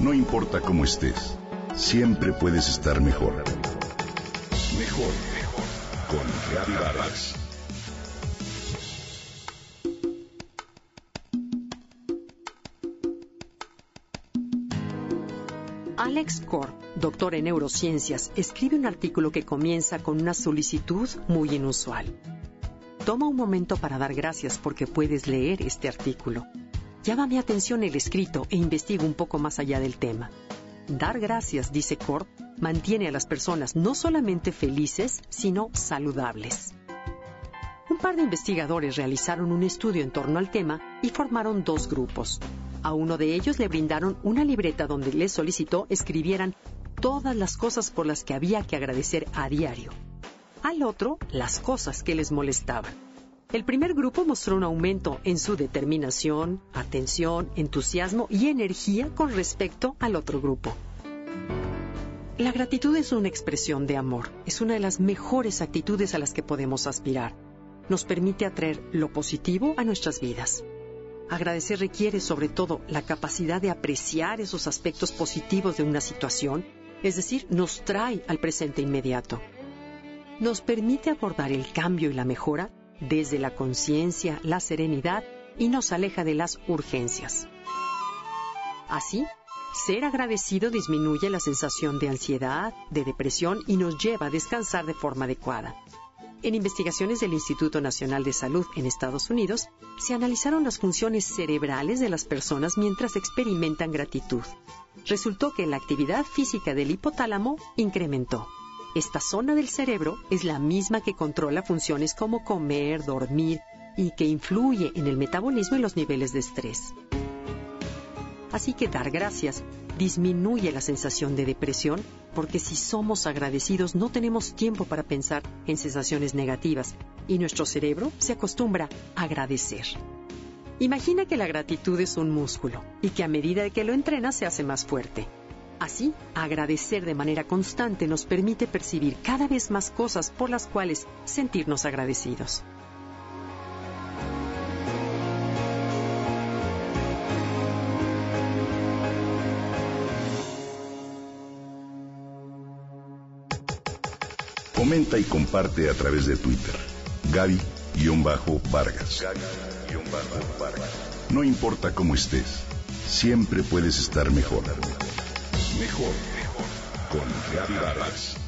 No importa cómo estés, siempre puedes estar mejor. Mejor, mejor. Con Reavivadas. Alex Corp, doctor en neurociencias, escribe un artículo que comienza con una solicitud muy inusual. Toma un momento para dar gracias porque puedes leer este artículo. Llama mi atención el escrito e investigo un poco más allá del tema. Dar gracias, dice Corp, mantiene a las personas no solamente felices, sino saludables. Un par de investigadores realizaron un estudio en torno al tema y formaron dos grupos. A uno de ellos le brindaron una libreta donde les solicitó escribieran todas las cosas por las que había que agradecer a diario. Al otro, las cosas que les molestaban. El primer grupo mostró un aumento en su determinación, atención, entusiasmo y energía con respecto al otro grupo. La gratitud es una expresión de amor, es una de las mejores actitudes a las que podemos aspirar. Nos permite atraer lo positivo a nuestras vidas. Agradecer requiere sobre todo la capacidad de apreciar esos aspectos positivos de una situación, es decir, nos trae al presente inmediato. Nos permite abordar el cambio y la mejora desde la conciencia, la serenidad y nos aleja de las urgencias. Así, ser agradecido disminuye la sensación de ansiedad, de depresión y nos lleva a descansar de forma adecuada. En investigaciones del Instituto Nacional de Salud en Estados Unidos, se analizaron las funciones cerebrales de las personas mientras experimentan gratitud. Resultó que la actividad física del hipotálamo incrementó. Esta zona del cerebro es la misma que controla funciones como comer, dormir y que influye en el metabolismo y los niveles de estrés. Así que dar gracias disminuye la sensación de depresión porque si somos agradecidos no tenemos tiempo para pensar en sensaciones negativas y nuestro cerebro se acostumbra a agradecer. Imagina que la gratitud es un músculo y que a medida que lo entrenas se hace más fuerte. Así, agradecer de manera constante nos permite percibir cada vez más cosas por las cuales sentirnos agradecidos. Comenta y comparte a través de Twitter. Gaby-Vargas. No importa cómo estés, siempre puedes estar mejor. Mejor, mejor. Con Gaby Vargas.